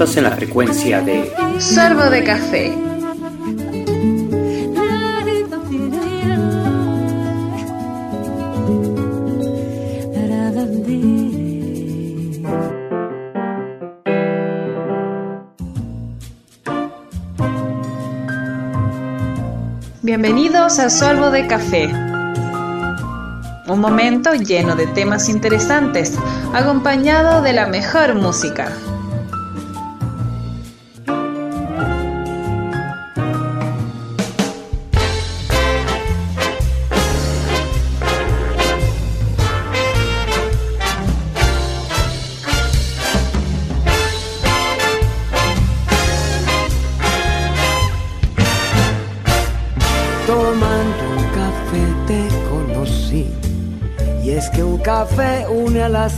Estás en la frecuencia de Sorbo de Café. Bienvenidos a Sorbo de Café. Un momento lleno de temas interesantes, acompañado de la mejor música.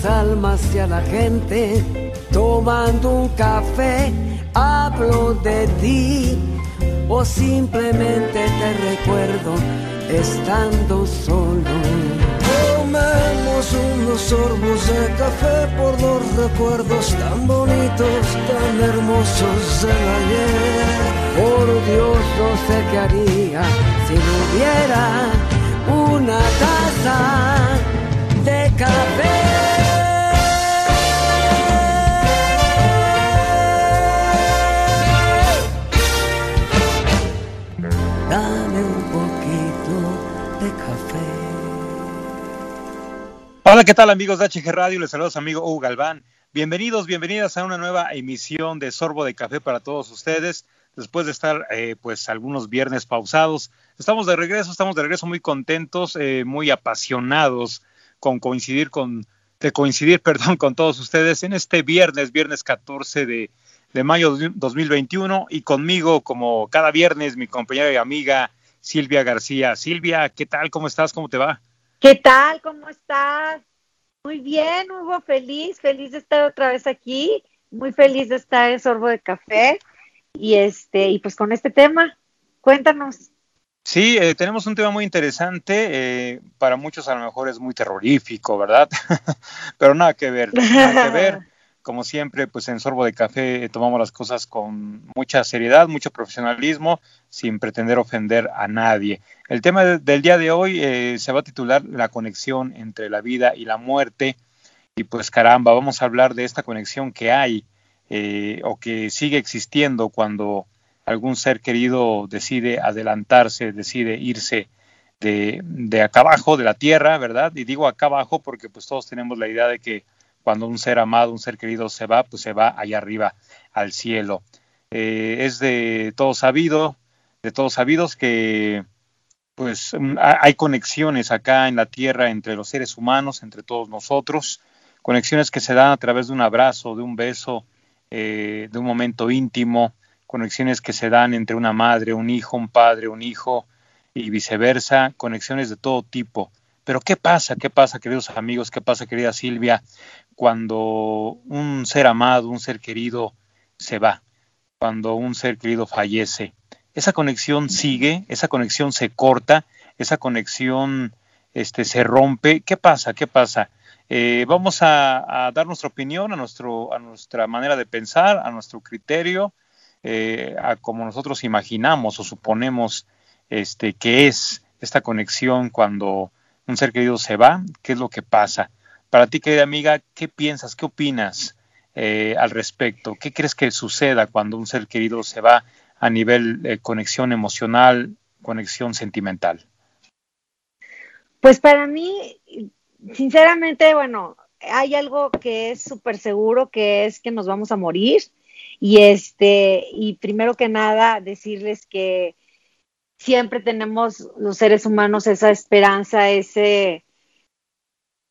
Las almas y a la gente. Tomando un café hablo de ti. O simplemente te recuerdo estando solo. Tomemos unos sorbos de café por los recuerdos tan bonitos, tan hermosos del ayer. Por Dios no sé qué haría si no hubiera una taza de café. Hola, ¿qué tal amigos de HG Radio? Les saludos amigo Hugo Galván. Bienvenidos, bienvenidas a una nueva emisión de Sorbo de Café para todos ustedes. Después de estar eh, pues algunos viernes pausados, estamos de regreso, estamos de regreso muy contentos, eh, muy apasionados con coincidir con de coincidir, perdón, con todos ustedes en este viernes, viernes 14 de, de mayo de 2021 y conmigo como cada viernes mi compañera y amiga Silvia García. Silvia, ¿qué tal? ¿Cómo estás? ¿Cómo te va? ¿Qué tal? ¿Cómo estás? Muy bien, Hugo, feliz, feliz de estar otra vez aquí, muy feliz de estar en Sorbo de Café y este y pues con este tema, cuéntanos. Sí, eh, tenemos un tema muy interesante, eh, para muchos a lo mejor es muy terrorífico, ¿verdad? Pero nada que ver, nada que ver. Como siempre, pues en Sorbo de Café tomamos las cosas con mucha seriedad, mucho profesionalismo, sin pretender ofender a nadie. El tema de- del día de hoy eh, se va a titular La conexión entre la vida y la muerte. Y pues caramba, vamos a hablar de esta conexión que hay eh, o que sigue existiendo cuando algún ser querido decide adelantarse, decide irse de, de acá abajo, de la tierra, ¿verdad? Y digo acá abajo porque pues todos tenemos la idea de que cuando un ser amado, un ser querido se va, pues se va allá arriba al cielo. Eh, es de todos sabido, de todos sabidos que pues mm, ha- hay conexiones acá en la tierra entre los seres humanos, entre todos nosotros, conexiones que se dan a través de un abrazo, de un beso, eh, de un momento íntimo, conexiones que se dan entre una madre, un hijo, un padre, un hijo y viceversa, conexiones de todo tipo. Pero ¿qué pasa? ¿Qué pasa, queridos amigos? ¿Qué pasa, querida Silvia, cuando un ser amado, un ser querido se va? Cuando un ser querido fallece. Esa conexión sigue, esa conexión se corta, esa conexión este, se rompe. ¿Qué pasa? ¿Qué pasa? Eh, vamos a, dar nuestra opinión, a, nuestro, a nuestra manera de pensar, a nuestro criterio, eh, a como nosotros imaginamos o suponemos este, que es esta conexión cuando un ser querido se va, qué es lo que pasa. Para ti, querida amiga, ¿qué piensas, qué opinas eh, al respecto? ¿Qué crees que suceda cuando un ser querido se va a nivel de conexión emocional, conexión sentimental? Pues para mí, sinceramente, bueno, hay algo que es súper seguro, que es que nos vamos a morir. Y este, y primero que nada, decirles que siempre tenemos los seres humanos esa esperanza, ese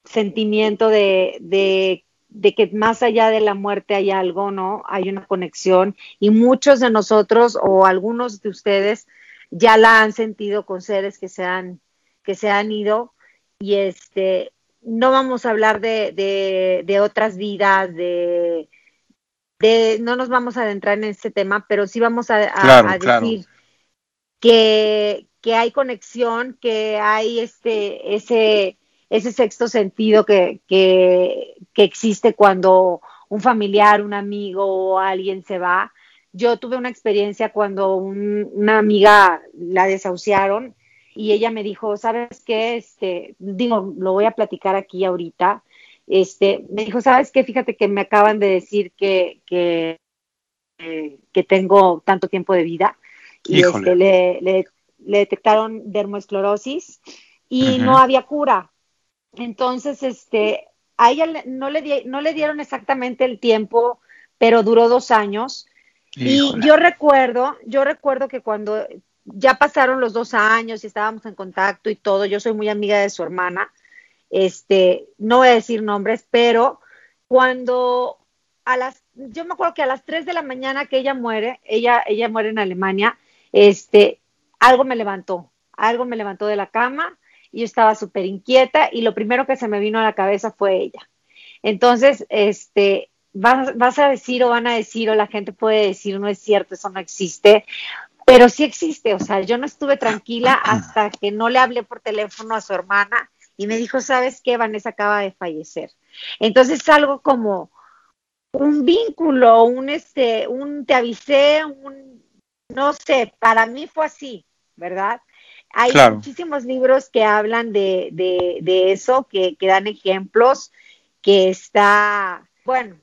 sentimiento de, de, de que más allá de la muerte hay algo, ¿no? Hay una conexión. Y muchos de nosotros, o algunos de ustedes, ya la han sentido con seres que se han, que se han ido. Y este, no vamos a hablar de, de, de otras vidas, de, de, no nos vamos a adentrar en este tema, pero sí vamos a, a, Claro, a claro. Que, hay conexión, que hay este, ese, ese sexto sentido que, que, que existe cuando un familiar, un amigo o alguien se va. Yo tuve una experiencia cuando una amiga la desahuciaron y ella me dijo, ¿sabes qué? Este, digo, lo voy a platicar aquí ahorita. Este, me dijo, ¿sabes qué? Fíjate que me acaban de decir que, que, que tengo tanto tiempo de vida. Y este, le, le, detectaron dermoesclerosis y no había cura. Entonces, este, a ella no le, no le dieron exactamente el tiempo, pero duró dos años. Y yo recuerdo, yo recuerdo que cuando ya pasaron los dos años y estábamos en contacto y todo, yo soy muy amiga de su hermana, este, no voy a decir nombres, pero cuando a las, yo me acuerdo que a las tres de la mañana que ella muere, ella, ella muere en Alemania, este, algo me levantó, algo me levantó de la cama y yo estaba súper inquieta y lo primero que se me vino a la cabeza fue ella. Entonces, este, vas, vas, a decir o van a decir o la gente puede decir, no es cierto, eso no existe, pero sí existe, o sea, yo no estuve tranquila hasta que no le hablé por teléfono a su hermana y me dijo, ¿sabes qué? Vanessa acaba de fallecer. Entonces es algo como un vínculo, un este, un te avisé, un no sé, para mí fue así, ¿verdad? Hay muchísimos libros que hablan de, de, eso, que, que dan ejemplos, que está, bueno,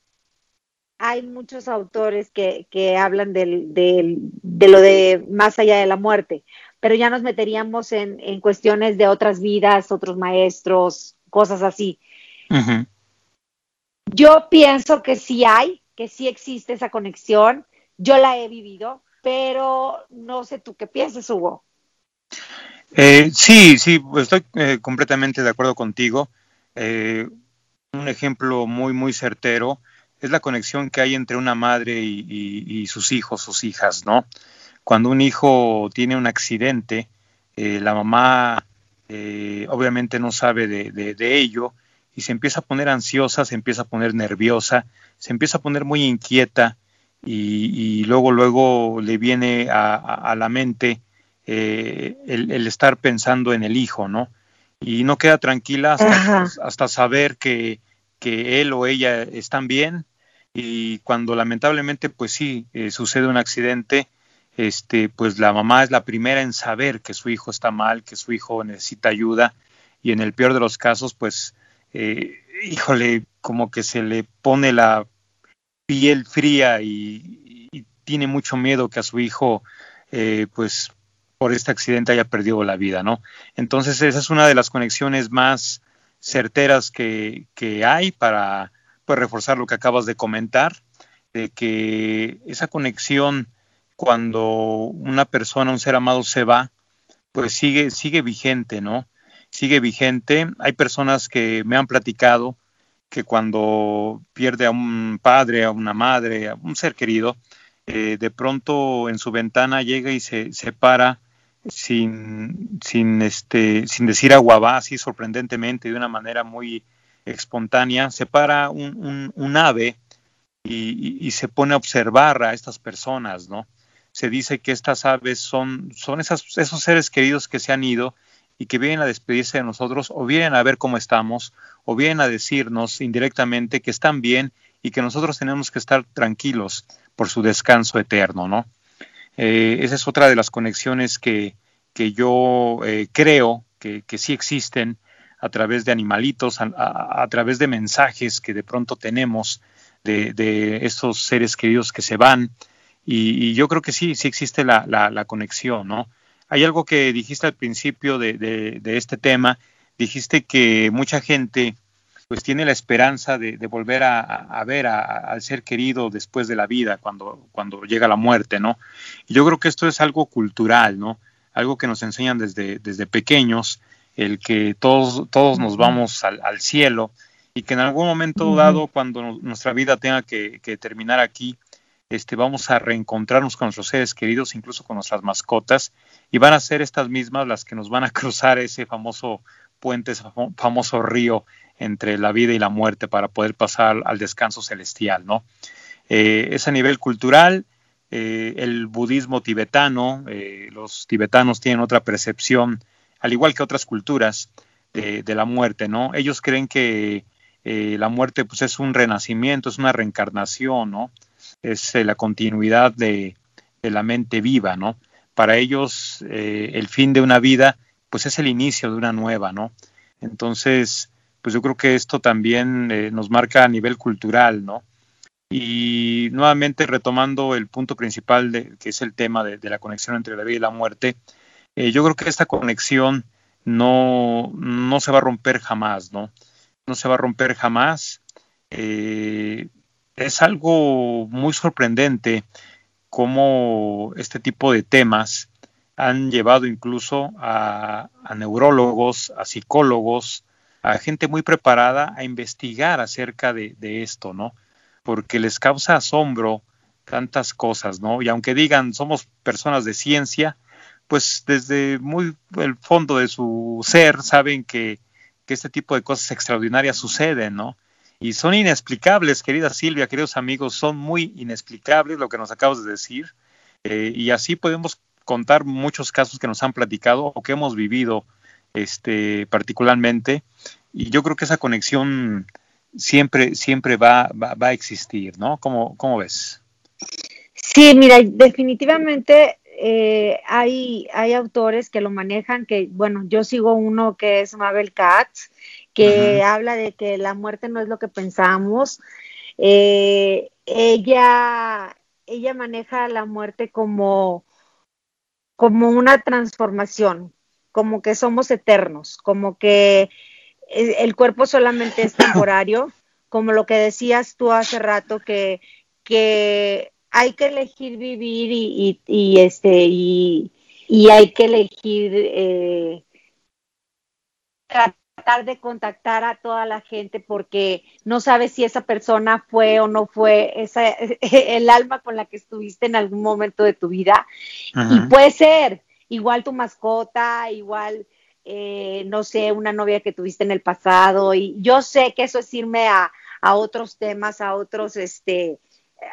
hay muchos autores que, que hablan del, de lo de más allá de la muerte, pero ya nos meteríamos en, en cuestiones de otras vidas, otros maestros, cosas así. Yo pienso que sí hay, que sí existe esa conexión, yo la he vivido, pero no sé tú qué piensas, Hugo. Eh, sí, sí, estoy eh, completamente de acuerdo contigo. Eh, un ejemplo muy, muy certero es la conexión que hay entre una madre y, sus hijos, sus hijas, ¿no? Cuando un hijo tiene un accidente, eh, la mamá obviamente no sabe de, ello y se empieza a poner ansiosa, se empieza a poner nerviosa, se empieza a poner muy inquieta y, luego, luego le viene a, la mente eh, el, estar pensando en el hijo, ¿no? Y no queda tranquila hasta, saber que, que él o ella están bien. Y cuando lamentablemente pues sí eh, sucede un accidente este pues la mamá es la primera en saber que su hijo está mal que su hijo necesita ayuda. Y en el peor de los casos pues eh, híjole como que se le pone la piel fría y, tiene mucho miedo que a su hijo eh, pues por este accidente haya perdido la vida no entonces esa es una de las conexiones más certeras que, que hay para pues reforzar lo que acabas de comentar, de que esa conexión cuando una persona, un ser amado se va, pues sigue, sigue vigente, ¿no? Sigue vigente. Hay personas que me han platicado que cuando pierde a un padre, a una madre, a un ser querido, eh, de pronto en su ventana llega y se, se para sin, sin, este, sin decir aguabá, así sorprendentemente, de una manera muy, espontánea, se para un, ave y, se pone a observar a estas personas, ¿no? Se dice que estas aves son, son esos seres queridos que se han ido y que vienen a despedirse de nosotros o vienen a ver cómo estamos o vienen a decirnos indirectamente que están bien y que nosotros tenemos que estar tranquilos por su descanso eterno, ¿no? Eh, esa es otra de las conexiones que, que yo eh, creo que, que, sí existen a través de animalitos, a, través de mensajes que de pronto tenemos de, de estos seres queridos que se van. Y, yo creo que sí, sí existe la, la, conexión, ¿no? Hay algo que dijiste al principio de, de, este tema, dijiste que mucha gente pues tiene la esperanza de, volver a, ver al ser querido después de la vida, cuando, cuando llega la muerte, ¿no? Y yo creo que esto es algo cultural, ¿no? Algo que nos enseñan desde, desde pequeños, el que todos, todos nos vamos al, cielo y que en algún momento dado, cuando nuestra vida tenga que, terminar aquí, este, vamos a reencontrarnos con nuestros seres queridos, incluso con nuestras mascotas, y van a ser estas mismas las que nos van a cruzar ese famoso puente, ese famoso río entre la vida y la muerte para poder pasar al descanso celestial, ¿no? Eh, es a nivel cultural, eh, el budismo tibetano, eh, los tibetanos tienen otra percepción al igual que otras culturas de, la muerte, ¿no? Ellos creen que eh, la muerte pues es un renacimiento, es una reencarnación, ¿no? Es la continuidad de, la mente viva, ¿no? Para ellos el fin de una vida pues es el inicio de una nueva, ¿no? Entonces, pues yo creo que esto también nos marca a nivel cultural, ¿no? Y nuevamente retomando el punto principal, de, que es el tema de, la conexión entre la vida y la muerte, eh, yo creo que esta conexión no, no, se va a romper jamás, ¿no? No se va a romper jamás. Eh, es algo muy sorprendente cómo este tipo de temas han llevado incluso a, neurólogos, a psicólogos, a gente muy preparada a investigar acerca de, de esto, ¿no? porque les causa asombro tantas cosas, ¿no? Y aunque digan somos personas de ciencia, pues desde muy el fondo de su ser saben que, este tipo de cosas extraordinarias suceden, ¿no? Y son inexplicables, querida Silvia, queridos amigos, son muy inexplicables lo que nos acabas de decir. Eh, y así podemos contar muchos casos que nos han platicado o que hemos vivido este, particularmente. Y yo creo que esa conexión siempre, siempre va, va, a existir, ¿no? ¿Cómo, ¿Cómo, ves? Sí, mira, definitivamente eh, hay, hay autores que lo manejan, que bueno, yo sigo uno que es Mabel Katz, que habla de que la muerte no es lo que pensamos. Eh, ella, ella maneja la muerte como, como una transformación, como que somos eternos, como que el cuerpo solamente es temporario, como lo que decías tú hace rato, que, que hay que elegir vivir y, y, este y, y, hay que elegir eh, tratar de contactar a toda la gente porque no sabes si esa persona fue o no fue esa, el alma con la que estuviste en algún momento de tu vida. Y puede ser igual tu mascota, igual eh, no sé, una novia que tuviste en el pasado. Y yo sé que eso es irme a, otros temas, a otros, este,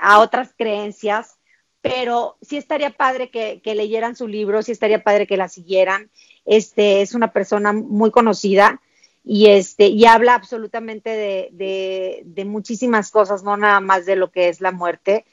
a otras creencias, pero sí estaría padre que, leyeran su libro, sí estaría padre que la siguieran. Este, es una persona muy conocida y este, y habla absolutamente de, de, muchísimas cosas, no nada más de lo que es la muerte.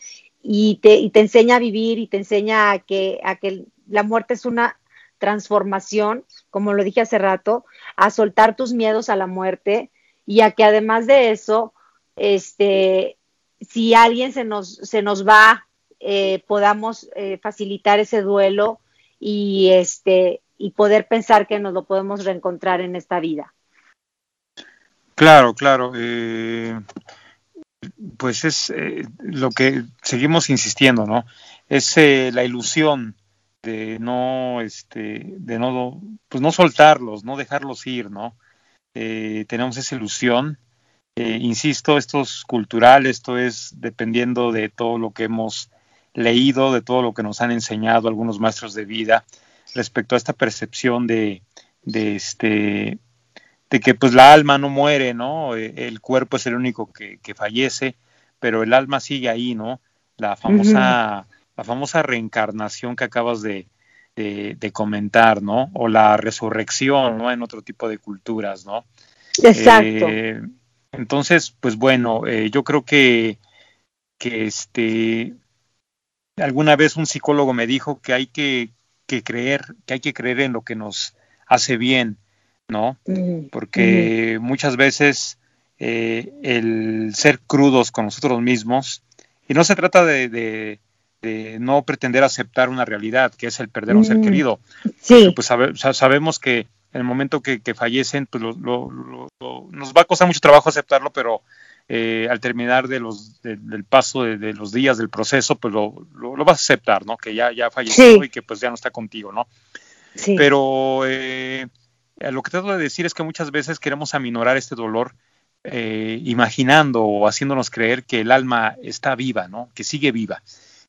Y te, y te enseña a vivir y te enseña a que, a que la muerte es una transformación, como lo dije hace rato, a soltar tus miedos a la muerte y a que además de eso, este, si alguien se nos, se nos va, eh, podamos eh, facilitar ese duelo y, este, y poder pensar que nos lo podemos reencontrar en esta vida. Claro, claro. Eh, pues es lo que seguimos insistiendo, ¿no? Es la ilusión de no, este, de no, pues no soltarlos, no dejarlos ir, ¿no? Eh, tenemos esa ilusión. Eh, insisto, esto es cultural, esto es dependiendo de todo lo que hemos leído, de todo lo que nos han enseñado algunos maestros de vida respecto a esta percepción de, de este de que pues la alma no muere, ¿no? Eh, el cuerpo es el único que, que fallece, pero el alma sigue ahí, ¿no? La famosa la famosa reencarnación que acabas de, comentar, ¿no? O la resurrección, ¿no? En otro tipo de culturas, ¿no? Exacto. Eh, entonces, pues bueno, eh, yo creo que, que este, alguna vez un psicólogo me dijo que hay que, creer, que hay que creer en lo que nos hace bien, ¿no? Porque muchas veces eh, el ser crudos con nosotros mismos, y no se trata de de no pretender aceptar una realidad, que es el perder a un ser querido. Sí. Pues sabemos que en el momento que, fallecen, pues nos va a costar mucho trabajo aceptarlo, pero eh, al terminar de los, del paso de, los días del proceso, pues lo, vas a aceptar, ¿no? Que ya, ya falleció y que pues ya no está contigo, ¿no? Sí. Pero eh, lo que trato de decir es que muchas veces queremos aminorar este dolor eh, imaginando o haciéndonos creer que el alma está viva, ¿no? Que sigue viva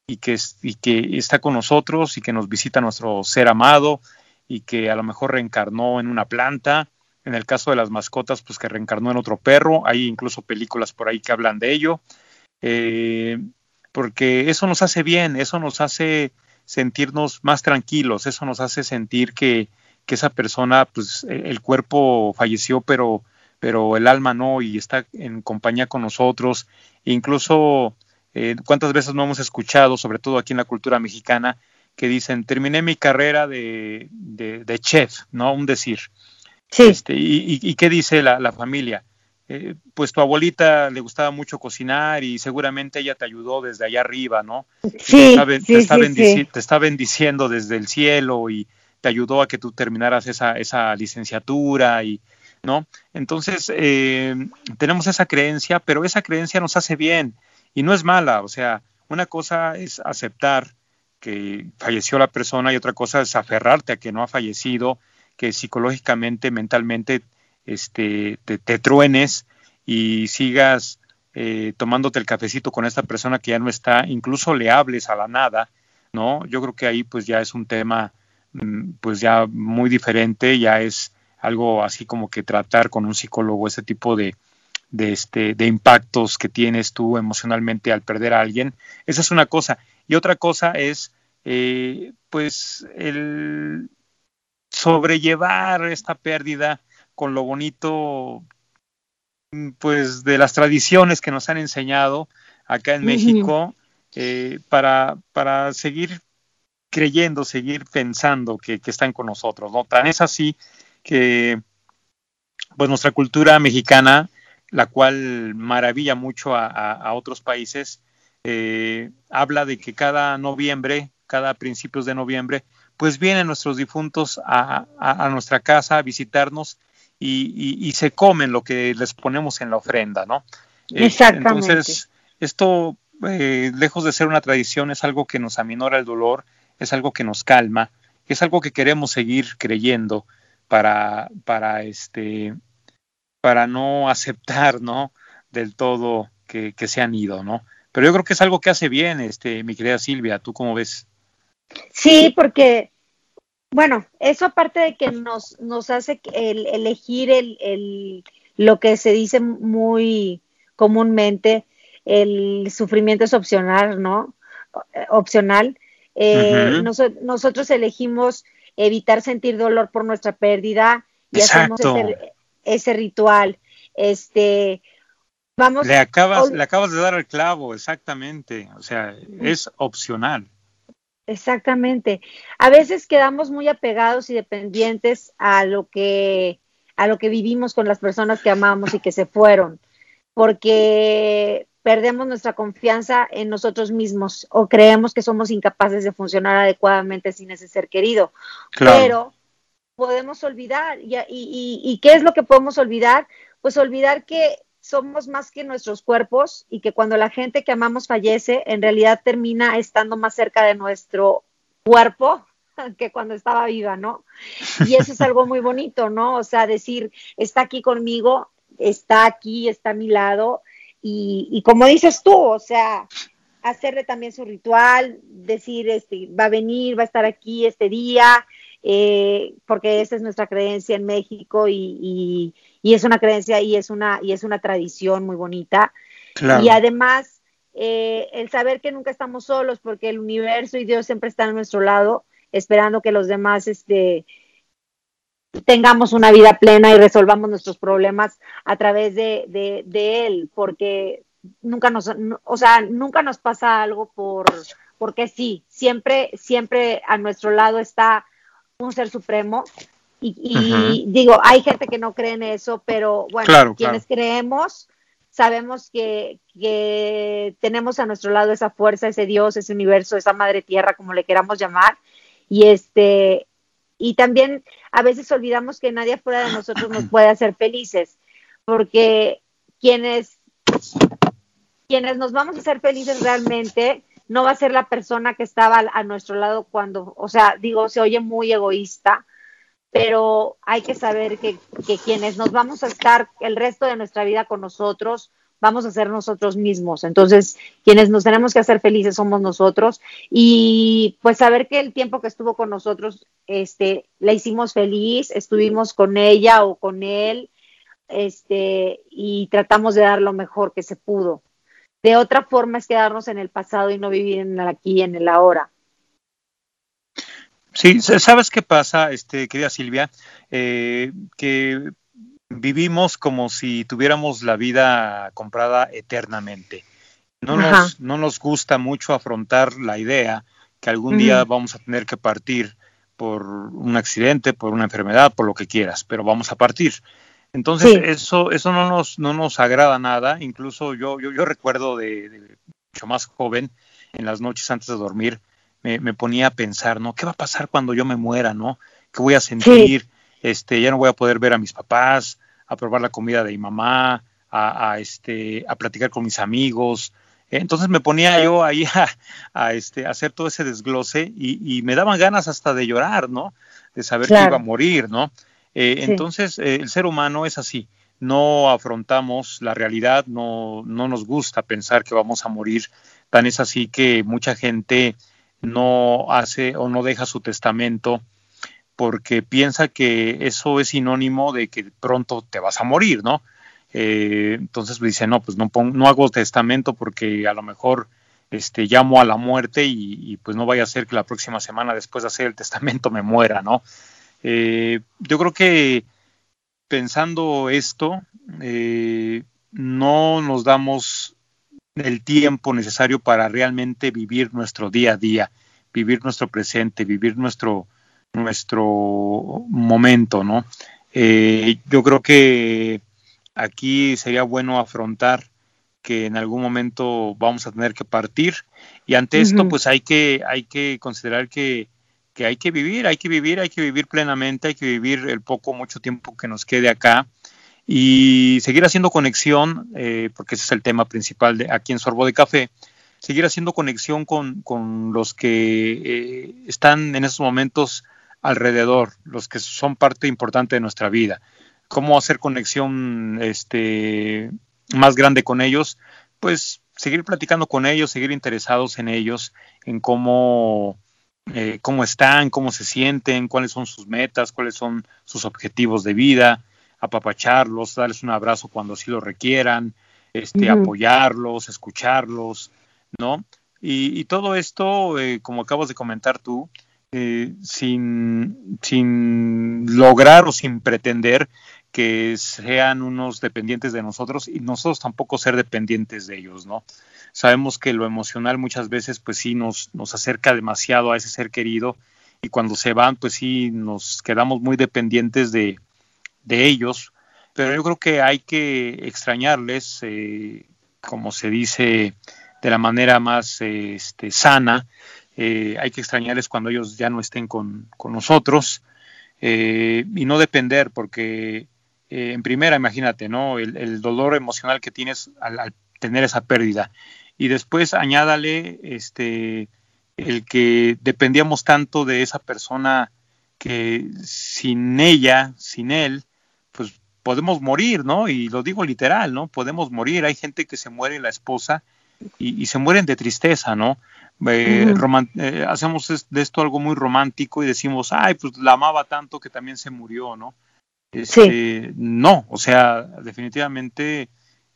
y que, y que está con nosotros y que nos visita nuestro ser amado y que a lo mejor reencarnó en una planta. En el caso de las mascotas, pues que reencarnó en otro perro. Hay incluso películas por ahí que hablan de ello. Eh, porque eso nos hace bien, eso nos hace sentirnos más tranquilos, eso nos hace sentir que, que esa persona, pues el cuerpo falleció, pero, pero el alma no y está en compañía con nosotros. Incluso, eh, ¿cuántas veces no hemos escuchado, sobre todo aquí en la cultura mexicana, que dicen, terminé mi carrera de, de, chef, ¿no? Un decir. Sí. Este, y, qué dice la, familia? Eh, pues tu abuelita le gustaba mucho cocinar y seguramente ella te ayudó desde allá arriba, ¿no? Sí, te, está, te está bendiciendo desde el cielo y te ayudó a que tú terminaras esa, esa licenciatura y, ¿no? Entonces, eh, tenemos esa creencia, pero esa creencia nos hace bien y no es mala, o sea, una cosa es aceptar que falleció la persona y otra cosa es aferrarte a que no ha fallecido, que psicológicamente, mentalmente, este, te, truenes y sigas eh, tomándote el cafecito con esta persona que ya no está, incluso le hables a la nada, ¿no? Yo creo que ahí pues ya es un tema pues ya muy diferente, ya es algo así como que tratar con un psicólogo ese tipo de, de, este, de impactos que tienes tú emocionalmente al perder a alguien. Esa es una cosa. Y otra cosa es, eh, pues, el sobrellevar esta pérdida con lo bonito, mm, pues, de las tradiciones que nos han enseñado acá en México, eh, para, para seguir creyendo, seguir pensando que, están con nosotros, ¿no? Tan es así que, pues nuestra cultura mexicana, la cual maravilla mucho a, otros países, eh, habla de que cada noviembre, cada principios de noviembre, pues vienen nuestros difuntos a, nuestra casa a visitarnos y, se comen lo que les ponemos en la ofrenda, ¿no? Eh, Exactamente. entonces, esto, eh, lejos de ser una tradición, es algo que nos aminora el dolor, es algo que nos calma, es algo que queremos seguir creyendo para, para este, para no aceptar, ¿no? Del todo que, se han ido, ¿no? Pero yo creo que es algo que hace bien, este, mi querida Silvia, ¿tú cómo ves? Sí, porque, bueno, eso aparte de que nos, nos hace el, elegir el, el, lo que se dice muy comúnmente, el sufrimiento es opcional, ¿no? Opcional. Eh, nosotros elegimos evitar sentir dolor por nuestra pérdida y hacemos ese, ritual. Este, vamos. Le acabas, le acabas de dar el clavo, exactamente. O sea, es opcional. Exactamente. A veces quedamos muy apegados y dependientes a lo que a lo que vivimos con las personas que amamos y que se fueron, porque perdemos nuestra confianza en nosotros mismos o creemos que somos incapaces de funcionar adecuadamente sin ese ser querido. Pero podemos olvidar, y, y, y, qué es lo que podemos olvidar? Pues olvidar que somos más que nuestros cuerpos y que cuando la gente que amamos fallece, en realidad termina estando más cerca de nuestro cuerpo que cuando estaba viva, ¿no? Y eso es algo muy bonito, ¿no? O sea, decir, está aquí conmigo, está aquí, está a mi lado, y, como dices tú, o sea, hacerle también su ritual, decir, este, va a venir, va a estar aquí este día, eh, porque esa es nuestra creencia en México y, y, es una creencia y es una, y es una tradición muy bonita. Y además, eh, el saber que nunca estamos solos, porque el universo y Dios siempre están a nuestro lado, esperando que los demás este, tengamos una vida plena y resolvamos nuestros problemas a través de, de, él, porque nunca nos, o sea, nunca nos pasa algo por, porque sí, siempre, siempre a nuestro lado está un ser supremo. Y, digo, hay gente que no cree en eso, pero bueno, quienes creemos, sabemos que, que tenemos a nuestro lado esa fuerza, ese Dios, ese universo, esa madre tierra, como le queramos llamar, y este, y también a veces olvidamos que nadie fuera de nosotros nos puede hacer felices, porque quienes, quienes nos vamos a hacer felices realmente no va a ser la persona que estaba a nuestro lado cuando, o sea, digo, se oye muy egoísta, pero hay que saber que, que quienes nos vamos a estar el resto de nuestra vida con nosotros vamos a ser nosotros mismos. Entonces, quienes nos tenemos que hacer felices somos nosotros y pues saber que el tiempo que estuvo con nosotros, este, la hicimos feliz, estuvimos con ella o con él, este, y tratamos de dar lo mejor que se pudo. De otra forma es quedarnos en el pasado y no vivir en el aquí en el ahora. Sí, ¿sabes qué pasa, este, querida Silvia? Eh, que vivimos como si tuviéramos la vida comprada eternamente. No nos, no nos, gusta mucho afrontar la idea que algún día vamos a tener que partir por un accidente, por una enfermedad, por lo que quieras, pero vamos a partir. Entonces, eso, eso no nos, no nos agrada nada. Incluso yo, yo, yo recuerdo de, mucho más joven, en las noches antes de dormir, me, me, ponía a pensar, ¿no? ¿Qué va a pasar cuando yo me muera, no? ¿Qué voy a sentir? Este, ya no voy a poder ver a mis papás, a probar la comida de mi mamá, a, a este, a platicar con mis amigos. Entonces me ponía yo ahí a, este, hacer todo ese desglose y, me daban ganas hasta de llorar, ¿no? De saber que iba a morir, ¿no? Eh, entonces eh, el ser humano es así, no afrontamos la realidad, no, no nos gusta pensar que vamos a morir, tan es así que mucha gente no hace o no deja su testamento porque piensa que eso es sinónimo de que pronto te vas a morir, ¿no? Eh, entonces me dice, no, pues no, no hago testamento porque a lo mejor este, llamo a la muerte y, pues no vaya a ser que la próxima semana después de hacer el testamento me muera, ¿no? Eh, yo creo que pensando esto, eh, no nos damos el tiempo necesario para realmente vivir nuestro día a día, vivir nuestro presente, vivir nuestro, nuestro momento, ¿no? yo creo que aquí sería bueno afrontar que en algún momento vamos a tener que partir y ante esto pues hay que hay que considerar que, que, hay que vivir, hay que vivir, hay que vivir plenamente, hay que vivir el poco mucho tiempo que nos quede acá y seguir haciendo conexión, eh, porque ese es el tema principal de aquí en Sorbo de Café, seguir haciendo conexión con, con los que eh, están en esos momentos alrededor, los que son parte importante de nuestra vida. Cómo hacer conexión este, más grande con ellos, pues seguir platicando con ellos, seguir interesados en ellos, en cómo, eh, cómo están, cómo se sienten, cuáles son sus metas, cuáles son sus objetivos de vida, apapacharlos, darles un abrazo cuando así lo requieran, este, apoyarlos, escucharlos, ¿no? Y, todo esto, eh, como acabas de comentar tú, eh, sin, sin lograr o sin pretender que sean unos dependientes de nosotros y nosotros tampoco ser dependientes de ellos, ¿no? Sabemos que lo emocional muchas veces pues sí nos, nos acerca demasiado a ese ser querido y cuando se van pues sí nos quedamos muy dependientes de, ellos, pero yo creo que hay que extrañarles, eh, como se dice de la manera más este, sana, eh, hay que extrañarles cuando ellos ya no estén con, nosotros eh, y no depender porque eh, en primera, imagínate, ¿no? El, dolor emocional que tienes al, tener esa pérdida. Y después añádale este, el que dependíamos tanto de esa persona que sin ella, sin él, pues podemos morir, ¿no? Y lo digo literal, ¿no? Podemos morir. Hay gente que se muere la esposa y, se mueren de tristeza, ¿no? Eh, eh, hacemos de esto algo muy romántico y decimos, ay, pues la amaba tanto que también se murió, ¿no? Este, no, o sea, definitivamente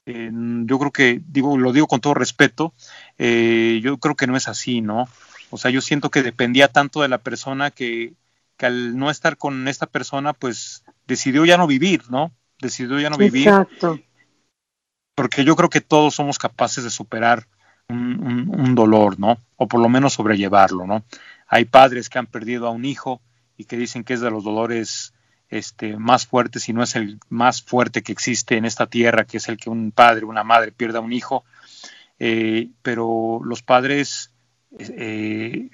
eh, yo creo que, digo, lo digo con todo respeto, yo creo que no es así, ¿no? O sea, yo siento que dependía tanto de la persona que, que, al no estar con esta persona, pues decidió ya no vivir, ¿no? Decidió ya no vivir. Exacto. Porque yo creo que todos somos capaces de superar un, dolor, ¿no? O por lo menos sobrellevarlo, ¿no? Hay padres que han perdido a un hijo y que dicen que es de los dolores este, más fuerte, si no es el más fuerte que existe en esta tierra, que es el que un padre, una madre pierda un hijo. Eh, pero los padres, eh,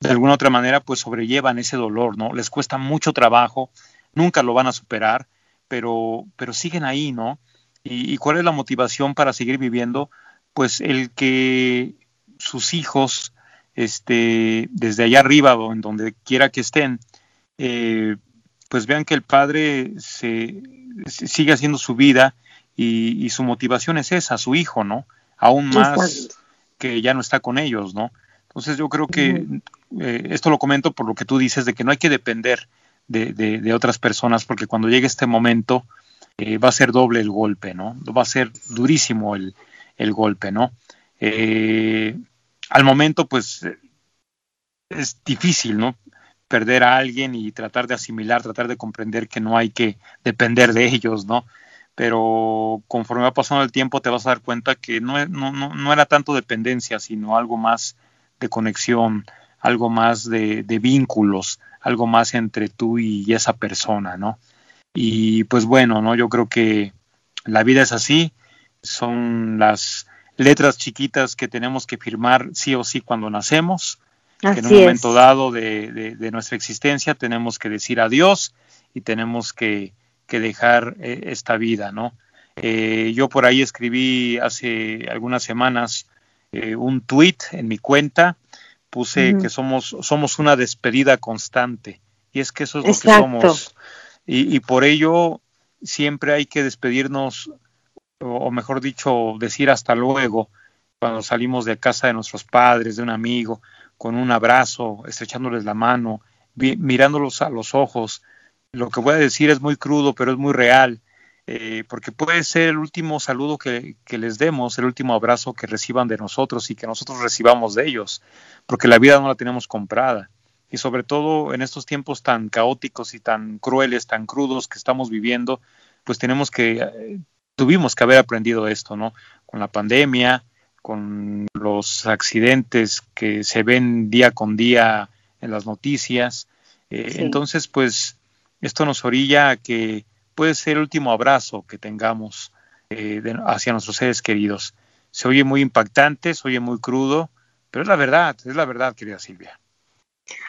de alguna otra manera, pues sobrellevan ese dolor, ¿no? Les cuesta mucho trabajo, nunca lo van a superar, pero, pero siguen ahí, ¿no? ¿Y, cuál es la motivación para seguir viviendo? Pues el que sus hijos, este, desde allá arriba o en donde quiera que estén, eh, pues vean que el padre se, sigue haciendo su vida y, su motivación es esa, su hijo, ¿no? Aún más que ya no está con ellos, ¿no? Entonces yo creo que eh, esto lo comento por lo que tú dices de que no hay que depender de, otras personas porque cuando llegue este momento eh, va a ser doble el golpe, ¿no? Va a ser durísimo el, golpe, ¿no? Eh, al momento pues es difícil, ¿no? perder a alguien y tratar de asimilar, tratar de comprender que no hay que depender de ellos, ¿no? Pero conforme va pasando el tiempo te vas a dar cuenta que no, no, no era tanto dependencia, sino algo más de conexión, algo más de, vínculos, algo más entre tú y esa persona, ¿no? Y pues bueno, ¿no? Yo creo que la vida es así, son las letras chiquitas que tenemos que firmar sí o sí cuando nacemos, que en un momento dado de, nuestra existencia tenemos que decir adiós y tenemos que, dejar eh, esta vida, ¿no? Eh, yo por ahí escribí hace algunas semanas eh, un tweet en mi cuenta puse que somos, somos una despedida constante. Y es que eso es lo que somos. Y, por ello siempre hay que despedirnos, o, mejor dicho, decir hasta luego cuando salimos de casa de nuestros padres, de un amigo, con un abrazo, estrechándoles la mano, mirándolos a los ojos. Lo que voy a decir es muy crudo, pero es muy real. Eh, porque puede ser el último saludo que, les demos, el último abrazo que reciban de nosotros y que nosotros recibamos de ellos, porque la vida no la tenemos comprada. Y sobre todo en estos tiempos tan caóticos y tan crueles, tan crudos que estamos viviendo, pues tenemos que, eh, tuvimos que haber aprendido esto, ¿no? Con la pandemia, con los accidentes que se ven día con día en las noticias. Eh, entonces, pues esto nos orilla a que puede ser el último abrazo que tengamos eh, hacia nuestros seres queridos. Se oye muy impactante, se oye muy crudo, pero es la verdad, es la verdad, querida Silvia.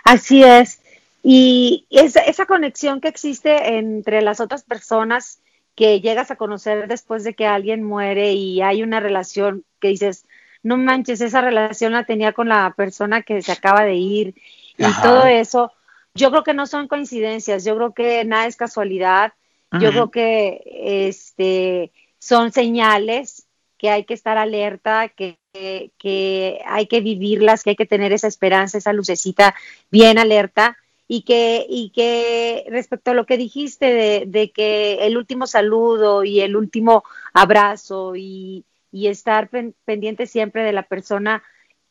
Así es. Y esa, esa conexión que existe entre las otras personas que llegas a conocer después de que alguien muere y hay una relación que dices, no manches, esa relación la tenía con la persona que se acaba de ir y todo eso, yo creo que no son coincidencias, yo creo que nada es casualidad yo creo que este, son señales que hay que estar alerta, que, que, hay que vivirlas, que hay que tener esa esperanza, esa lucecita bien alerta. Y que, y que respecto a lo que dijiste de, de que el último saludo y el último abrazo y, y estar pendiente siempre de la persona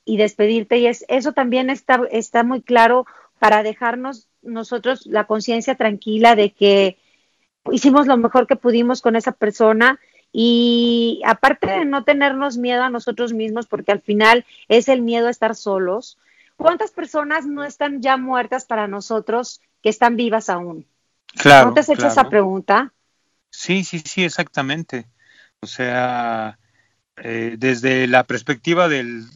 y despedirte, y es, eso también está, está muy claro para dejarnos nosotros la conciencia tranquila de que hicimos lo mejor que pudimos con esa persona y aparte de no tenernos miedo a nosotros mismos, porque al final es el miedo a estar solos, ¿cuántas personas no están ya muertas para nosotros que están vivas aún? Claro. ¿No te has hecho esa pregunta? Sí, sí, sí, exactamente. O sea, eh, desde la perspectiva del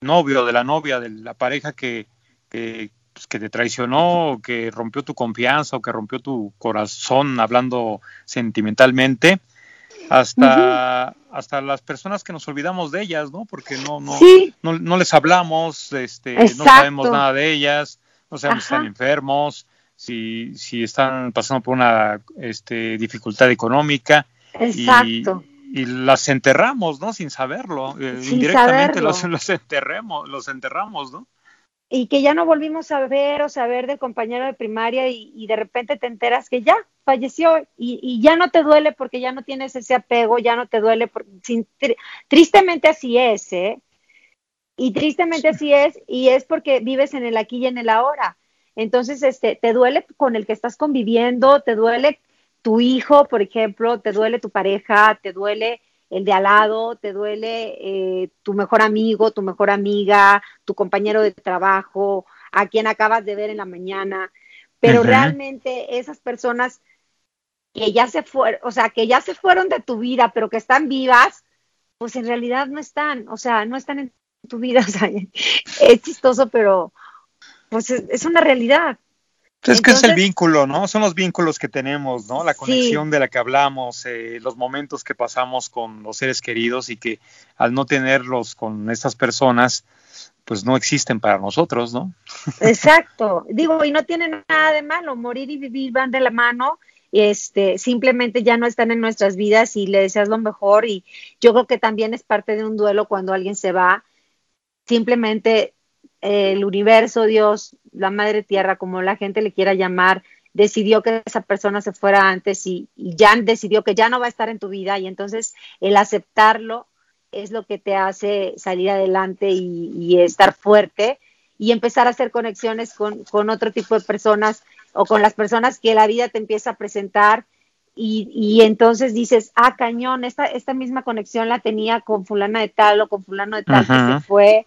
novio, de la novia, de la pareja que, que, pues, que te traicionó, que rompió tu confianza o que rompió tu corazón hablando sentimentalmente, hasta, hasta las personas que nos olvidamos de ellas, ¿no? Porque no, no, no, les hablamos, este, no sabemos nada de ellas, no sabemos si están enfermos, si, si están pasando por una este, dificultad económica. Exacto. Y, las enterramos, ¿no? Sin saberlo. Eh, indirectamente Los, los enterremos, los enterramos, ¿no? Y que ya no volvimos a ver o saber del compañero de primaria y, de repente te enteras que ya falleció y, ya no te duele porque ya no tienes ese apego, ya no te duele. sin, tristemente así es, ¿eh? Y tristemente así es, y es porque vives en el aquí y en el ahora. Entonces, este, te duele con el que estás conviviendo, te duele tu hijo, por ejemplo, te duele tu pareja, te duele el de al lado, te duele eh, tu mejor amigo, tu mejor amiga, tu compañero de trabajo, a quien acabas de ver en la mañana, pero realmente esas personas que ya se fueron, o sea, que ya se fueron de tu vida, pero que están vivas, pues en realidad no están, o sea, no están en tu vida, o sea, es chistoso, pero pues es una realidad. Es que es el vínculo, ¿no? Son los vínculos que tenemos, ¿no? La conexión de la que hablamos, eh, los momentos que pasamos con los seres queridos y que al no tenerlos con estas personas, pues no existen para nosotros, ¿no? Exacto. Digo, y no tienen nada de malo, morir y vivir van de la mano, este, simplemente ya no están en nuestras vidas y le deseas lo mejor y yo creo que también es parte de un duelo cuando alguien se va, simplemente el universo, Dios, la madre tierra, como la gente le quiera llamar, decidió que esa persona se fuera antes y, ya decidió que ya no va a estar en tu vida y entonces el aceptarlo es lo que te hace salir adelante y, estar fuerte y empezar a hacer conexiones con, con otro tipo de personas o con las personas que la vida te empieza a presentar. Y, y, entonces dices, ah, cañón, esta, esta misma conexión la tenía con fulana de tal o con fulano de tal que se fue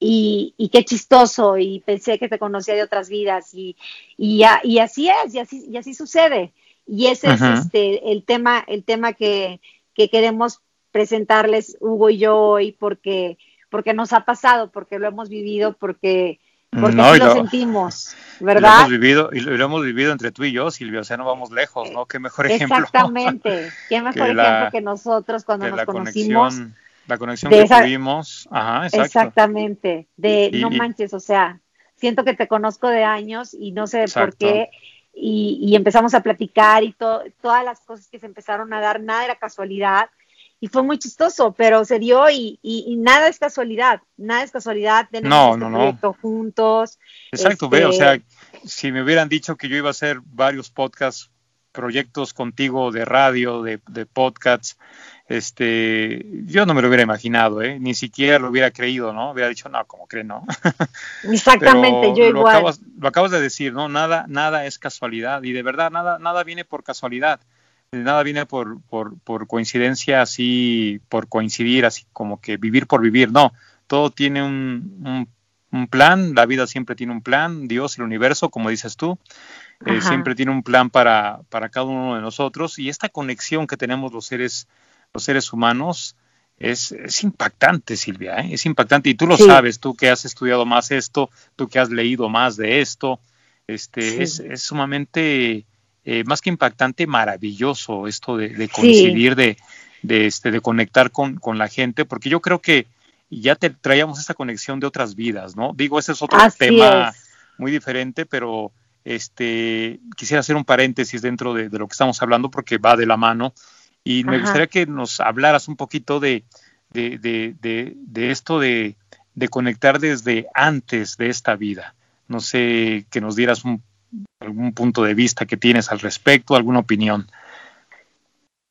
y, y, qué chistoso y pensé que te conocía de otras vidas y, y, y así es y así, y así sucede. Y ese es este, el tema, el tema que, que queremos presentarles Hugo y yo hoy porque, porque nos ha pasado, porque lo hemos vivido, porque porque no, lo, sentimos, ¿verdad? Lo hemos vivido, y lo, hemos vivido entre tú y yo, Silvia, o sea, no vamos lejos, ¿no? Qué mejor ejemplo. Exactamente, qué mejor ejemplo que nosotros cuando nos conocimos. La conexión que tuvimos, ajá, exacto. Exactamente, de no manches, o sea, siento que te conozco de años y no sé por qué, y, y, empezamos a platicar y todas las cosas que se empezaron a dar, nada era casualidad, y fue muy chistoso, pero se dio y, y, nada es casualidad, nada es casualidad, tenemos este proyecto juntos. Exacto, ve, o sea, este si me hubieran dicho que yo iba a hacer varios podcasts, proyectos contigo de radio, de, de podcasts, este, yo no me lo hubiera imaginado, ¿eh? ni siquiera lo hubiera creído, ¿no? Hubiera dicho, no, como cree, no. Exactamente, yo lo igual. Acabas, lo acabas de decir, ¿no? Nada, nada es casualidad y de verdad nada, nada viene por casualidad nada viene por, por, por, coincidencia así, por coincidir, así como que vivir por vivir, no, todo tiene un, un, plan, la vida siempre tiene un plan, Dios, el universo, como dices tú, eh, siempre tiene un plan para, para cada uno de nosotros y esta conexión que tenemos los seres, los seres humanos es, es impactante, Silvia, ¿eh? es impactante y tú lo sabes, tú que has estudiado más esto, tú que has leído más de esto, este, es, es sumamente eh, más que impactante, maravilloso esto de, coincidir, de, de, este, de conectar con, con, la gente, porque yo creo que ya te traíamos esa conexión de otras vidas, ¿no? Digo, ese es otro tema muy diferente, pero este quisiera hacer un paréntesis dentro de, lo que estamos hablando porque va de la mano y me gustaría que nos hablaras un poquito de, de, de, de esto de, de conectar desde antes de esta vida. No sé, que nos dieras un algún punto de vista que tienes al respecto, alguna opinión.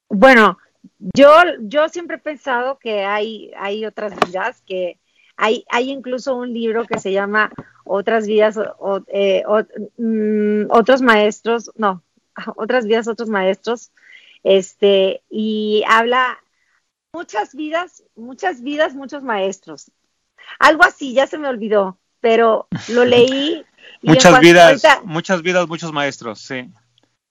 Bueno, yo, yo siempre he pensado que hay, hay otras vidas, que hay, hay incluso un libro que se llama Otras vidas, o, eh, mm, otros maestros, no, otras vidas, otros maestros, este, y habla muchas vidas, muchas vidas, muchos maestros. Algo así, ya se me olvidó, pero lo leí muchas vidas, muchas vidas, muchos maestros, sí.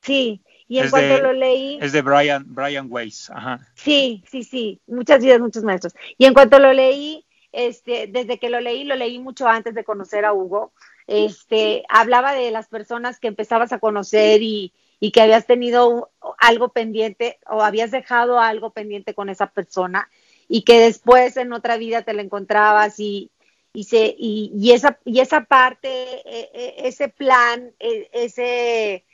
Sí, y en cuanto lo leí. Es de Brian, Brian Weiss, ajá. Sí, sí, sí, muchas vidas, muchos maestros. Y en cuanto lo leí, este, desde que lo leí, lo leí mucho antes de conocer a Hugo. Este, hablaba de las personas que empezabas a conocer y, y que habías tenido algo pendiente o habías dejado algo pendiente con esa persona y que después en otra vida te la encontrabas y, y, se, y, y, esa, y esa parte, e, e, ese plan, e, ese,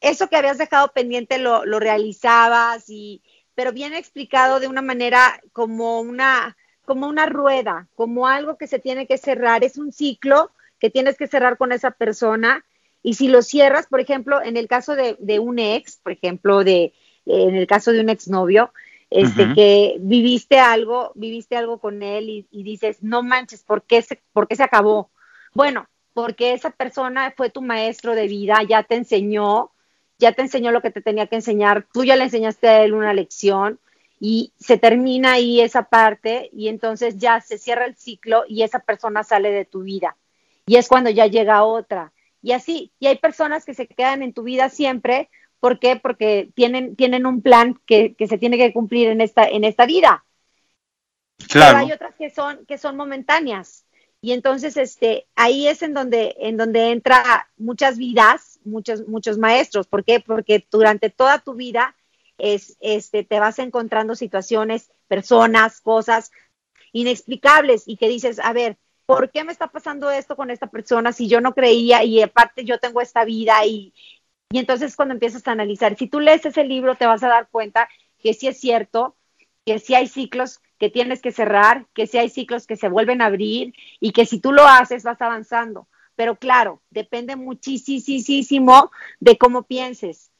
eso que habías dejado pendiente lo, lo realizabas, y, pero bien explicado de una manera como una, como una rueda, como algo que se tiene que cerrar, es un ciclo que tienes que cerrar con esa persona. Y si lo cierras, por ejemplo, en el caso de, de un ex, por ejemplo, de, en el caso de un exnovio, este, que viviste algo, viviste algo con él y, dices, no manches, ¿por qué, se, ¿por qué se acabó? Bueno, porque esa persona fue tu maestro de vida, ya te enseñó, ya te enseñó lo que te tenía que enseñar, tú ya le enseñaste a él una lección y se termina ahí esa parte y entonces ya se cierra el ciclo y esa persona sale de tu vida. Y es cuando ya llega otra. Y así, y hay personas que se quedan en tu vida siempre ¿Por qué? Porque tienen, tienen un plan que, que se tiene que cumplir en esta, en esta vida. Claro. Pero hay otras que son, que son momentáneas. Y entonces, este, ahí es en donde, en donde entra muchas vidas, muchos, muchos maestros. ¿Por qué? Porque durante toda tu vida es, este, te vas encontrando situaciones, personas, cosas inexplicables y que dices, a ver, ¿por qué me está pasando esto con esta persona si yo no creía y aparte yo tengo esta vida y, y entonces cuando empiezas a analizar, si tú lees ese libro te vas a dar cuenta que sí es cierto, que sí hay ciclos que tienes que cerrar, que sí hay ciclos que se vuelven a abrir y que si tú lo haces vas avanzando. Pero claro, depende muchísimo de cómo pienses.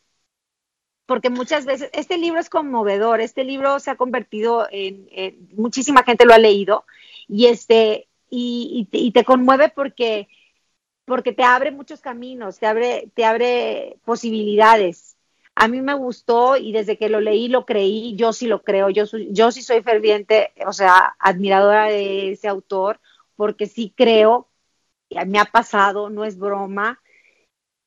Porque muchas veces, este libro es conmovedor, este libro se ha convertido en, muchísima gente lo ha leído y este, y, y, te, conmueve porque, porque te abre muchos caminos, te abre, te abre posibilidades. A mí me gustó y desde que lo leí lo creí, yo sí lo creo, yo, yo sí soy ferviente, o sea, admiradora de ese autor, porque sí creo, me ha pasado, no es broma,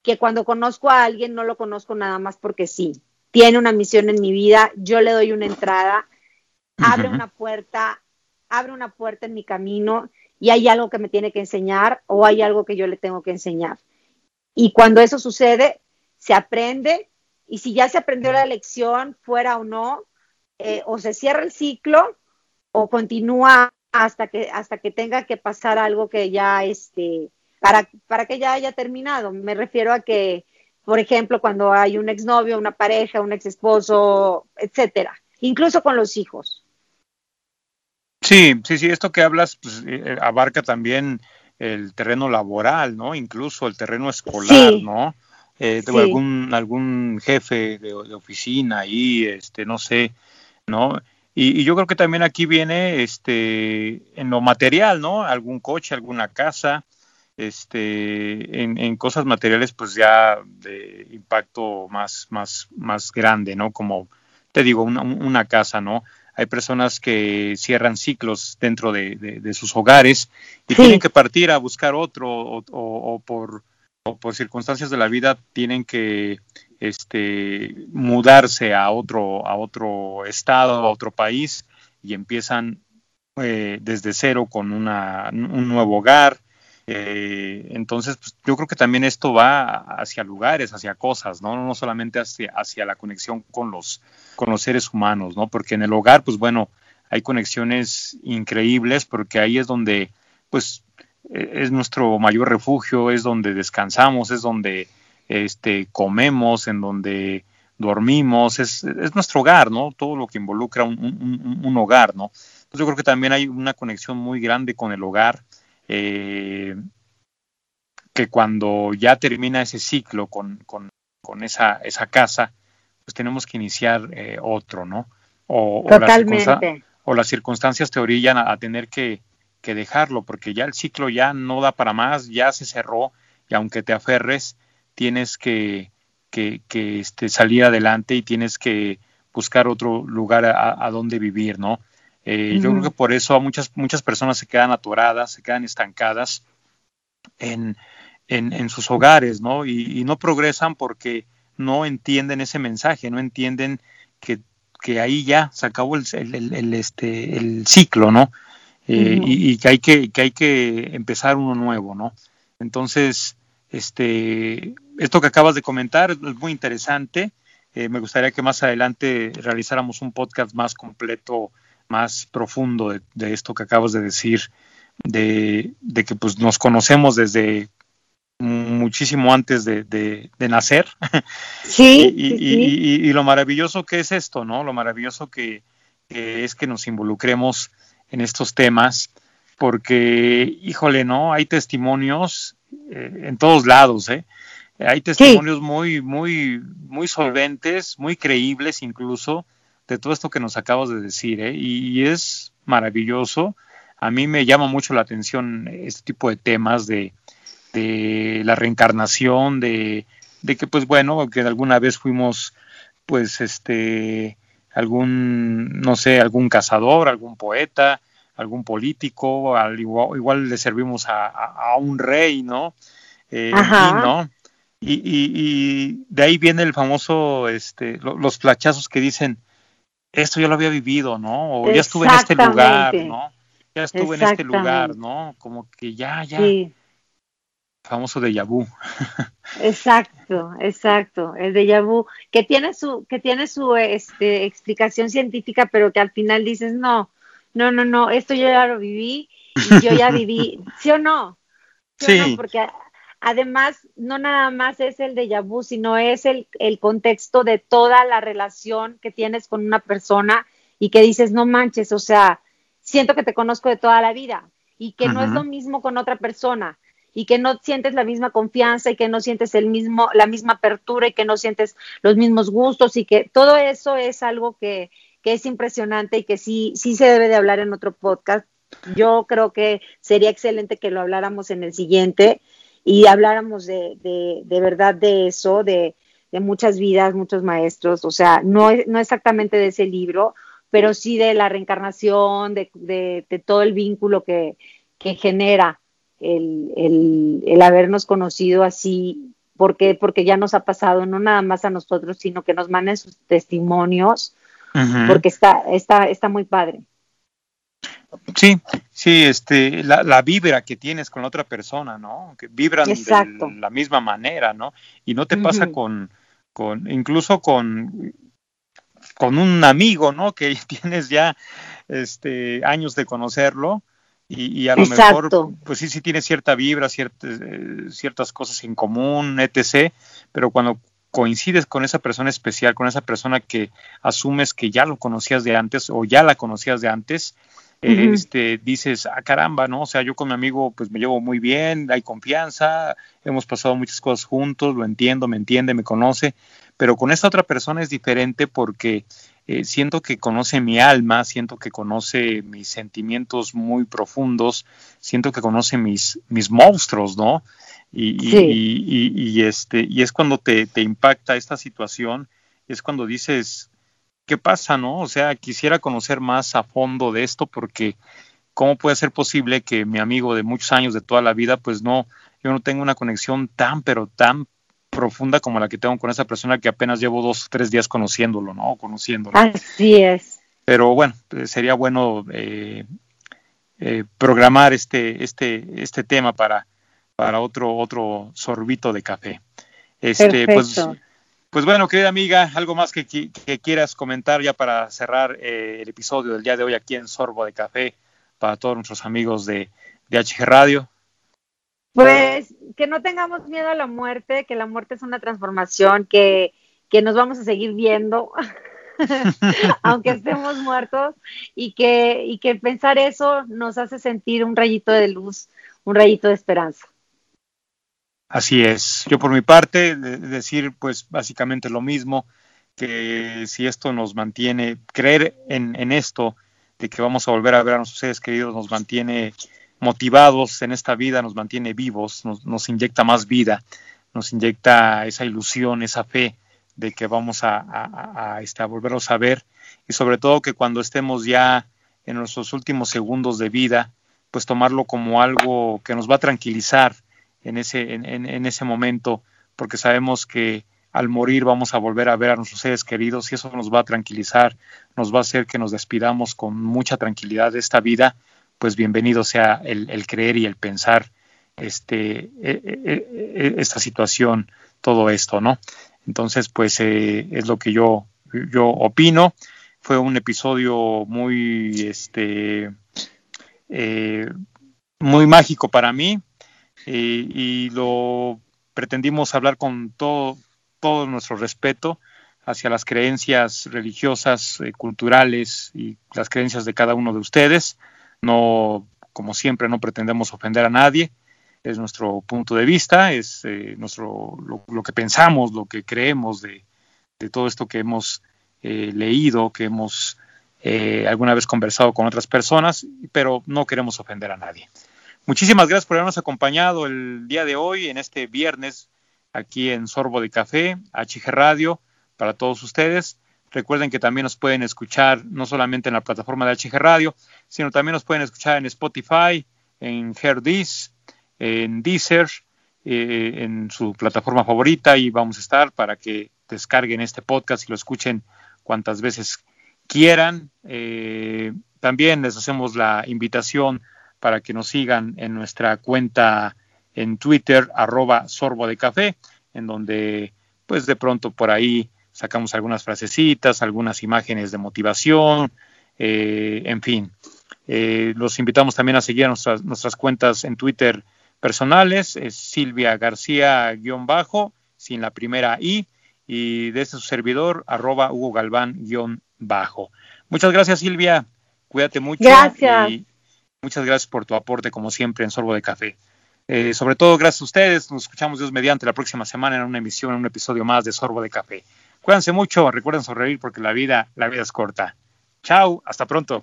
que cuando conozco a alguien no lo conozco nada más porque sí. Tiene una misión en mi vida, yo le doy una entrada, abre una puerta, abre una puerta en mi camino y hay algo que me tiene que enseñar o hay algo que yo le tengo que enseñar. Y cuando eso sucede, se aprende y si ya se aprendió la lección, fuera o no, eh, o se cierra el ciclo o continúa hasta que hasta que tenga que pasar algo que ya este para para que ya haya terminado. Me refiero a que, por ejemplo, cuando hay un exnovio, una pareja, un ex esposo, etcétera, incluso con los hijos. Sí, sí, sí, esto que hablas pues, eh, abarca también el terreno laboral, ¿no? Incluso el terreno escolar, ¿no? Eh, tengo algún, algún jefe de, oficina ahí, este, no sé, ¿no? Y, yo creo que también aquí viene, este, en lo material, ¿no? Algún coche, alguna casa, este, en, cosas materiales, pues ya de impacto más, más, más grande, ¿no? Como te digo, una, una casa, ¿no? hay personas que cierran ciclos dentro de, sus hogares y tienen que partir a buscar otro o, por, por circunstancias de la vida tienen que este, mudarse a otro, a otro estado, a otro país y empiezan eh, desde cero con una, un nuevo hogar. Eh, entonces, pues, yo creo que también esto va hacia lugares, hacia cosas, ¿no? No solamente hacia, hacia la conexión con los, con los seres humanos, ¿no? Porque en el hogar, pues bueno, hay conexiones increíbles porque ahí es donde, pues, e, es nuestro mayor refugio, es donde descansamos, es donde este, comemos, en donde dormimos, es, es nuestro hogar, ¿no? Todo lo que involucra un, un, hogar, ¿no? Entonces yo creo que también hay una conexión muy grande con el hogar, eh, que cuando ya termina ese ciclo con, con, con esa, esa casa, pues tenemos que iniciar eh, otro, ¿no? O, o, las circunstancias te orillan a, tener que, dejarlo, porque ya el ciclo ya no da para más, ya se cerró, y aunque te aferres, tienes que, que, este, salir adelante y tienes que buscar otro lugar a, donde vivir, ¿no? Eh, yo creo que por eso muchas, muchas personas se quedan atoradas, se quedan estancadas en, en, sus hogares, ¿no? y, no progresan porque no entienden ese mensaje, no entienden que, ahí ya se acabó el, el, este, el ciclo, ¿no? Eh, y, que, hay que, que hay que empezar uno nuevo, ¿no? Entonces, este, esto que acabas de comentar es muy interesante. Eh, me gustaría que más adelante realizáramos un podcast más completo, más profundo de, esto que acabas de decir, de, de, que pues nos conocemos desde muchísimo antes de, nacer. Sí. y, lo maravilloso que es esto, ¿no? Lo maravilloso que, es que nos involucremos en estos temas, porque, híjole, ¿no? Hay testimonios eh, en todos lados, ¿eh? Hay testimonios muy, muy, muy solventes, muy creíbles incluso, de todo esto que nos acabas de decir, ¿eh? Y, es maravilloso. A mí me llama mucho la atención este tipo de temas de, de la reencarnación, de, de que pues bueno, que alguna vez fuimos pues este algún, no sé, algún cazador, algún poeta, algún político, al igual, igual, le servimos a, un rey, ¿no? Eh, ¿no? Y, y, de ahí viene el famoso, este, los flachazos que dicen, esto yo lo había vivido, ¿no? O ya estuve en este lugar, ¿no? Ya estuve en este lugar, ¿no? Como que ya, ya, famoso de vu. Exacto, exacto, el de vu, que tiene su, que tiene su este, explicación científica, pero que al final dices, no, no, no, no, esto yo ya lo viví y yo ya viví, ¿sí o no? Sí. Porque además no nada más es el de vu, sino es el, el contexto de toda la relación que tienes con una persona y que dices, no manches, o sea, siento que te conozco de toda la vida y que no es lo mismo con otra persona y que no sientes la misma confianza y que no sientes el mismo, la misma apertura y que no sientes los mismos gustos y que todo eso es algo que, que es impresionante y que sí, sí se debe de hablar en otro podcast Yo creo que sería excelente que lo habláramos en el siguiente y habláramos de, de, de verdad de eso, de, de, muchas vidas, muchos maestros, o sea, no, no exactamente de ese libro, pero sí de la reencarnación, de, de todo el vínculo que, que genera el, el, el, habernos conocido así, porque, porque ya nos ha pasado, no nada más a nosotros, sino que nos manden sus testimonios, uh -huh. porque está, está, está muy padre. Sí, sí, este, la, la, vibra que tienes con la otra persona, ¿no? Que vibran Exacto. de la misma manera, ¿no? Y no te pasa uh -huh. con, con, incluso con, con un amigo, ¿no? Que tienes ya, este, años de conocerlo y, y a lo Exacto. mejor, pues sí, sí tiene cierta vibra, ciertas, eh, ciertas cosas en común, etc. Pero cuando coincides con esa persona especial, con esa persona que asumes que ya lo conocías de antes o ya la conocías de antes, uh -huh. este, dices, ah, caramba, ¿no? O sea, yo con mi amigo pues me llevo muy bien, hay confianza, hemos pasado muchas cosas juntos, lo entiendo, me entiende, me conoce, pero con esta otra persona es diferente porque eh, siento que conoce mi alma, siento que conoce mis sentimientos muy profundos, siento que conoce mis, mis monstruos, ¿no? Y, sí. y, y, y, este, y es cuando te, te impacta esta situación, es cuando dices, ¿qué pasa, no? O sea, quisiera conocer más a fondo de esto porque ¿cómo puede ser posible que mi amigo de muchos años, de toda la vida, pues no, yo no tengo una conexión tan, pero tan profunda como la que tengo con esa persona que apenas llevo dos o tres días conociéndolo, ¿no? Conociéndolo. Así es. Pero bueno, pues sería bueno eh, eh, programar este, este, este tema para, para otro, otro sorbito de café. Este, pues, pues bueno, querida amiga, algo más que, que, quieras comentar ya para cerrar eh, el episodio del día de hoy aquí en Sorbo de Café para todos nuestros amigos de, de HG Radio. Pues que no tengamos miedo a la muerte, que la muerte es una transformación, que, que nos vamos a seguir viendo, aunque estemos muertos, y que, y que pensar eso nos hace sentir un rayito de luz, un rayito de esperanza. Así es. Yo por mi parte, de decir pues básicamente lo mismo, que si esto nos mantiene, creer en, en esto, de que vamos a volver a ver a nuestros seres queridos, nos mantiene motivados en esta vida, nos mantiene vivos, nos, nos, inyecta más vida, nos inyecta esa ilusión, esa fe de que vamos a, a, a, este, a volverlos a ver y sobre todo que cuando estemos ya en nuestros últimos segundos de vida, pues tomarlo como algo que nos va a tranquilizar en ese, en, en, ese momento, porque sabemos que al morir vamos a volver a ver a nuestros seres queridos y eso nos va a tranquilizar, nos va a hacer que nos despidamos con mucha tranquilidad de esta vida pues bienvenido sea el, el creer y el pensar este, eh, eh, esta situación, todo esto, ¿no? Entonces, pues eh, es lo que yo, yo opino. Fue un episodio muy, este, eh, muy mágico para mí y lo pretendimos hablar con todo, todo nuestro respeto hacia las creencias religiosas, eh, culturales y las creencias de cada uno de ustedes no, como siempre, no pretendemos ofender a nadie, es nuestro punto de vista, es eh, nuestro, lo, lo, que pensamos, lo que creemos de, de todo esto que hemos eh, leído, que hemos eh, alguna vez conversado con otras personas, pero no queremos ofender a nadie. Muchísimas gracias por habernos acompañado el día de hoy, en este viernes, aquí en Sorbo de Café, HG Radio, para todos ustedes. Recuerden que también nos pueden escuchar no solamente en la plataforma de HG Radio, sino también nos pueden escuchar en Spotify, en Herdis, en Deezer, eh, en su plataforma favorita y vamos a estar para que descarguen este podcast y lo escuchen cuantas veces quieran. Eh, también les hacemos la invitación para que nos sigan en nuestra cuenta en Twitter, arroba sorbo de café, en donde pues de pronto por ahí sacamos algunas frasecitas, algunas imágenes de motivación, eh, en fin. Eh, los invitamos también a seguir a nuestras, nuestras cuentas en Twitter personales, es Silvia García-bajo, sin la primera I, y desde su servidor, arroba Hugo Galván-bajo. Muchas gracias, Silvia. Cuídate mucho. Gracias. Y muchas gracias por tu aporte, como siempre, en Sorbo de Café. Eh, sobre todo, gracias a ustedes. Nos escuchamos Dios mediante la próxima semana en una emisión, en un episodio más de Sorbo de Café. Cuídense mucho, recuerden sonreír porque la vida, la vida es corta. Chao, hasta pronto.